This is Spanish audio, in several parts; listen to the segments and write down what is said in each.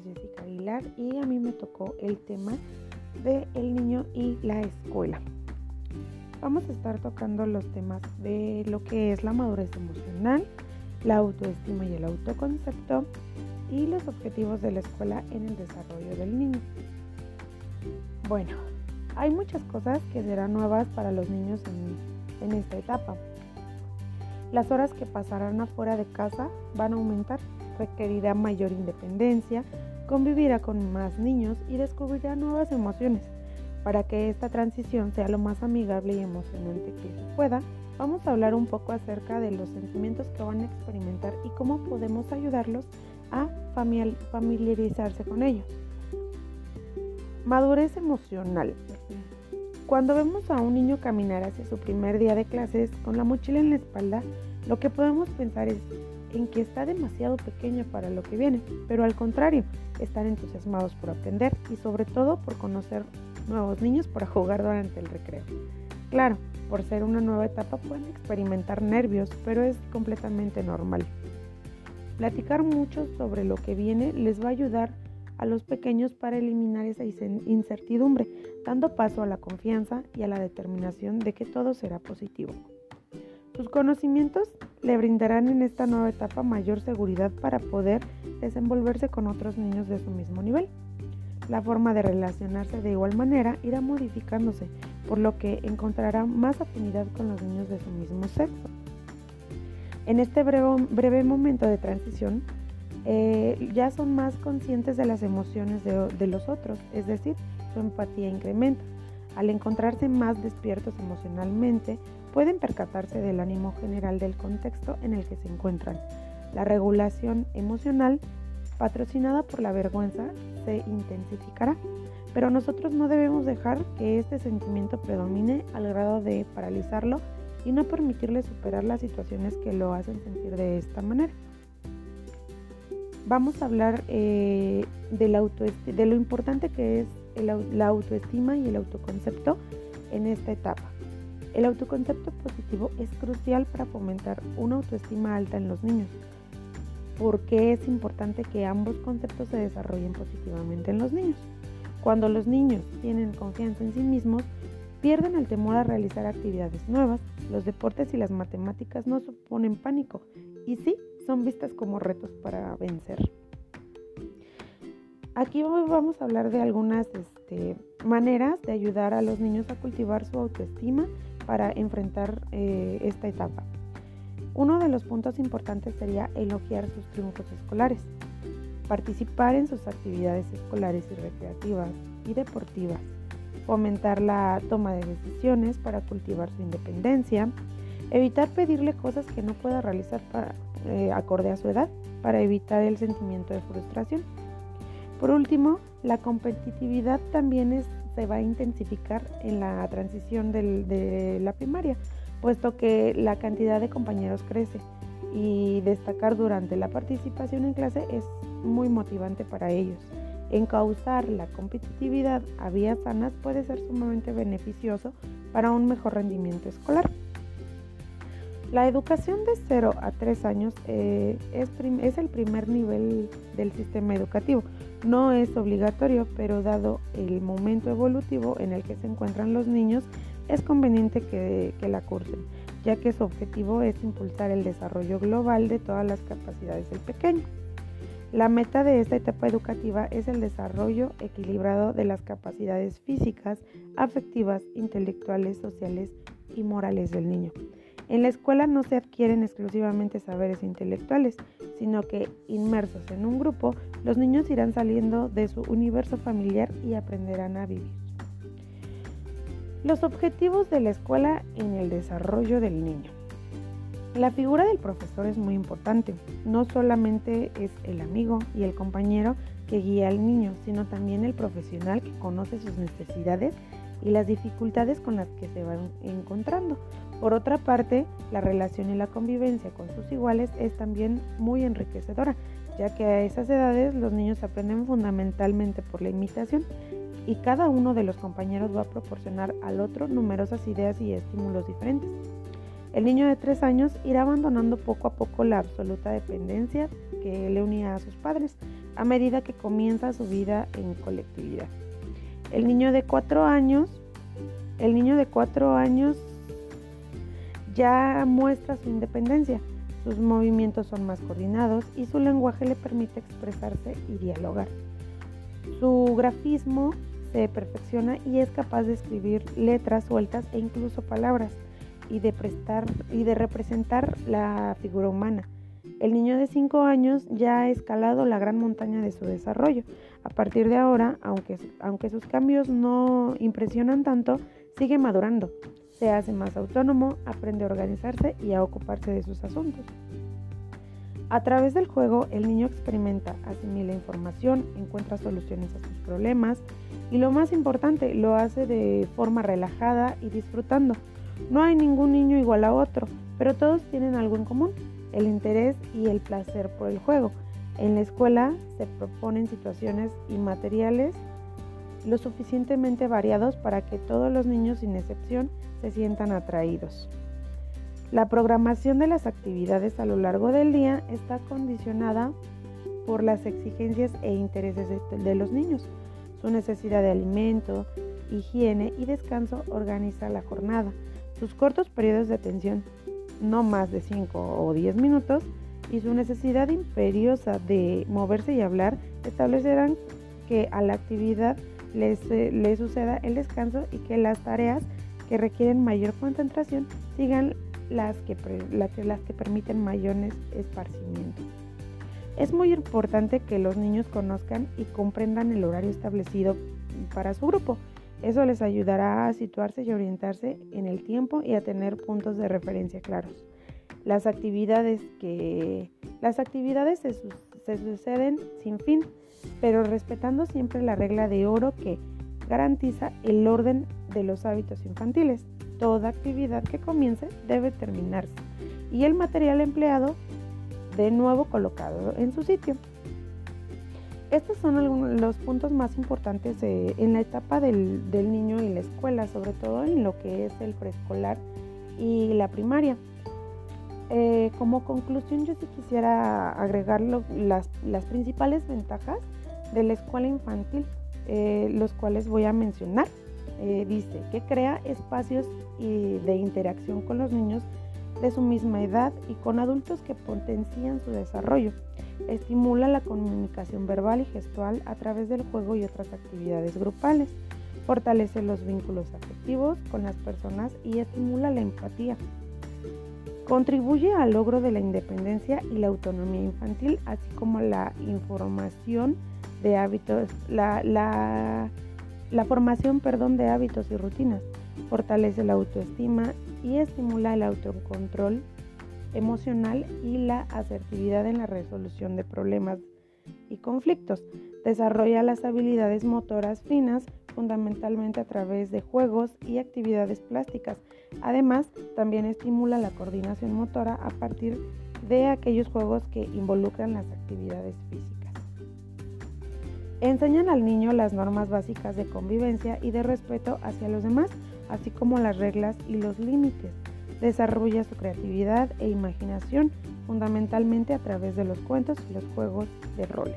es Jessica Aguilar y a mí me tocó el tema de el niño y la escuela. Vamos a estar tocando los temas de lo que es la madurez emocional, la autoestima y el autoconcepto y los objetivos de la escuela en el desarrollo del niño. Bueno, hay muchas cosas que serán nuevas para los niños en, en esta etapa. Las horas que pasarán afuera de casa van a aumentar requerirá mayor independencia, convivirá con más niños y descubrirá nuevas emociones. Para que esta transición sea lo más amigable y emocionante que se pueda, vamos a hablar un poco acerca de los sentimientos que van a experimentar y cómo podemos ayudarlos a familiarizarse con ellos. Madurez emocional. Cuando vemos a un niño caminar hacia su primer día de clases con la mochila en la espalda, lo que podemos pensar es, en que está demasiado pequeño para lo que viene, pero al contrario, están entusiasmados por aprender y sobre todo por conocer nuevos niños para jugar durante el recreo. Claro, por ser una nueva etapa pueden experimentar nervios, pero es completamente normal. Platicar mucho sobre lo que viene les va a ayudar a los pequeños para eliminar esa incertidumbre, dando paso a la confianza y a la determinación de que todo será positivo. Sus conocimientos le brindarán en esta nueva etapa mayor seguridad para poder desenvolverse con otros niños de su mismo nivel. La forma de relacionarse de igual manera irá modificándose, por lo que encontrará más afinidad con los niños de su mismo sexo. En este breve, momento de transición, eh, ya son más conscientes de las emociones de los otros, es decir, su empatía incrementa. Al encontrarse más despiertos emocionalmente, pueden percatarse del ánimo general del contexto en el que se encuentran. La regulación emocional, patrocinada por la vergüenza, se intensificará, pero nosotros no debemos dejar que este sentimiento predomine al grado de paralizarlo y no permitirle superar las situaciones que lo hacen sentir de esta manera. Vamos a hablar eh, de lo importante que es la autoestima y el autoconcepto en esta etapa. El autoconcepto positivo es crucial para fomentar una autoestima alta en los niños. ¿Por qué es importante que ambos conceptos se desarrollen positivamente en los niños? Cuando los niños tienen confianza en sí mismos, pierden el temor a realizar actividades nuevas, los deportes y las matemáticas no suponen pánico y sí son vistas como retos para vencer. Aquí vamos a hablar de algunas este, maneras de ayudar a los niños a cultivar su autoestima para enfrentar eh, esta etapa. Uno de los puntos importantes sería elogiar sus triunfos escolares, participar en sus actividades escolares y recreativas y deportivas, fomentar la toma de decisiones para cultivar su independencia, evitar pedirle cosas que no pueda realizar para, eh, acorde a su edad para evitar el sentimiento de frustración. Por último, la competitividad también es se va a intensificar en la transición de la primaria, puesto que la cantidad de compañeros crece y destacar durante la participación en clase es muy motivante para ellos. Encauzar la competitividad a vías sanas puede ser sumamente beneficioso para un mejor rendimiento escolar. La educación de 0 a 3 años eh, es, el primer nivel del sistema educativo. No es obligatorio, pero dado el momento evolutivo en el que se encuentran los niños, es conveniente que, que la cursen, ya que su objetivo es impulsar el desarrollo global de todas las capacidades del pequeño. La meta de esta etapa educativa es el desarrollo equilibrado de las capacidades físicas, afectivas, intelectuales, sociales y morales del niño. En la escuela no se adquieren exclusivamente saberes intelectuales, sino que inmersos en un grupo, los niños irán saliendo de su universo familiar y aprenderán a vivir. Los objetivos de la escuela en el desarrollo del niño. La figura del profesor es muy importante. No solamente es el amigo y el compañero que guía al niño, sino también el profesional que conoce sus necesidades y las dificultades con las que se van encontrando. Por otra parte, la relación y la convivencia con sus iguales es también muy enriquecedora, ya que a esas edades los niños aprenden fundamentalmente por la imitación y cada uno de los compañeros va a proporcionar al otro numerosas ideas y estímulos diferentes. El niño de tres años irá abandonando poco a poco la absoluta dependencia que le unía a sus padres, a medida que comienza su vida en colectividad. El niño de cuatro años, el niño de cuatro años ya muestra su independencia, sus movimientos son más coordinados y su lenguaje le permite expresarse y dialogar. Su grafismo se perfecciona y es capaz de escribir letras sueltas e incluso palabras y de, prestar, y de representar la figura humana. El niño de 5 años ya ha escalado la gran montaña de su desarrollo. A partir de ahora, aunque, aunque sus cambios no impresionan tanto, sigue madurando. Se hace más autónomo, aprende a organizarse y a ocuparse de sus asuntos. A través del juego, el niño experimenta, asimila información, encuentra soluciones a sus problemas y lo más importante, lo hace de forma relajada y disfrutando. No hay ningún niño igual a otro, pero todos tienen algo en común, el interés y el placer por el juego. En la escuela se proponen situaciones y materiales lo suficientemente variados para que todos los niños sin excepción se sientan atraídos. La programación de las actividades a lo largo del día está condicionada por las exigencias e intereses de, los niños. Su necesidad de alimento, higiene y descanso organiza la jornada. Sus cortos periodos de atención, no más de 5 o 10 minutos, y su necesidad imperiosa de moverse y hablar establecerán que a la actividad le, le suceda el descanso y que las tareas que requieren mayor concentración sigan las que, las que permiten mayores esparcimientos. Es muy importante que los niños conozcan y comprendan el horario establecido para su grupo. Eso les ayudará a situarse y orientarse en el tiempo y a tener puntos de referencia claros. Las actividades, que, las actividades se, se suceden sin fin, pero respetando siempre la regla de oro que garantiza el orden de los hábitos infantiles toda actividad que comience debe terminarse y el material empleado de nuevo colocado en su sitio. Estos son algunos los puntos más importantes en la etapa del, niño y la escuela, sobre todo en lo que es el preescolar y la primaria. Eh, como conclusión, yo sí quisiera agregar las, principales ventajas de la escuela infantil, eh, los cuales voy a mencionar. Eh, dice que crea espacios de interacción con los niños de su misma edad y con adultos que potencian su desarrollo. Estimula la comunicación verbal y gestual a través del juego y otras actividades grupales. Fortalece los vínculos afectivos con las personas y estimula la empatía. Contribuye al logro de la independencia y la autonomía infantil, así como la información de hábitos, la, la formación perdón, de hábitos y rutinas fortalece la autoestima y estimula el autocontrol emocional y la asertividad en la resolución de problemas y conflictos. Desarrolla las habilidades motoras finas fundamentalmente a través de juegos y actividades plásticas. Además, también estimula la coordinación motora a partir de aquellos juegos que involucran las actividades físicas. Enseñan al niño las normas básicas de convivencia y de respeto hacia los demás, así como las reglas y los límites. Desarrolla su creatividad e imaginación fundamentalmente a través de los cuentos y los juegos de roles.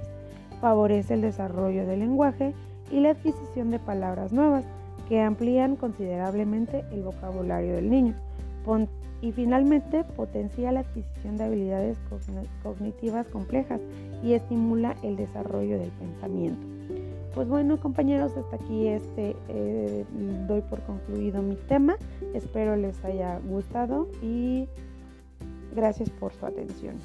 Favorece el desarrollo del lenguaje y la adquisición de palabras nuevas que amplían considerablemente el vocabulario del niño. Y finalmente potencia la adquisición de habilidades cognitivas complejas y estimula el desarrollo del pensamiento. Pues bueno compañeros, hasta aquí este eh, doy por concluido mi tema. Espero les haya gustado y gracias por su atención.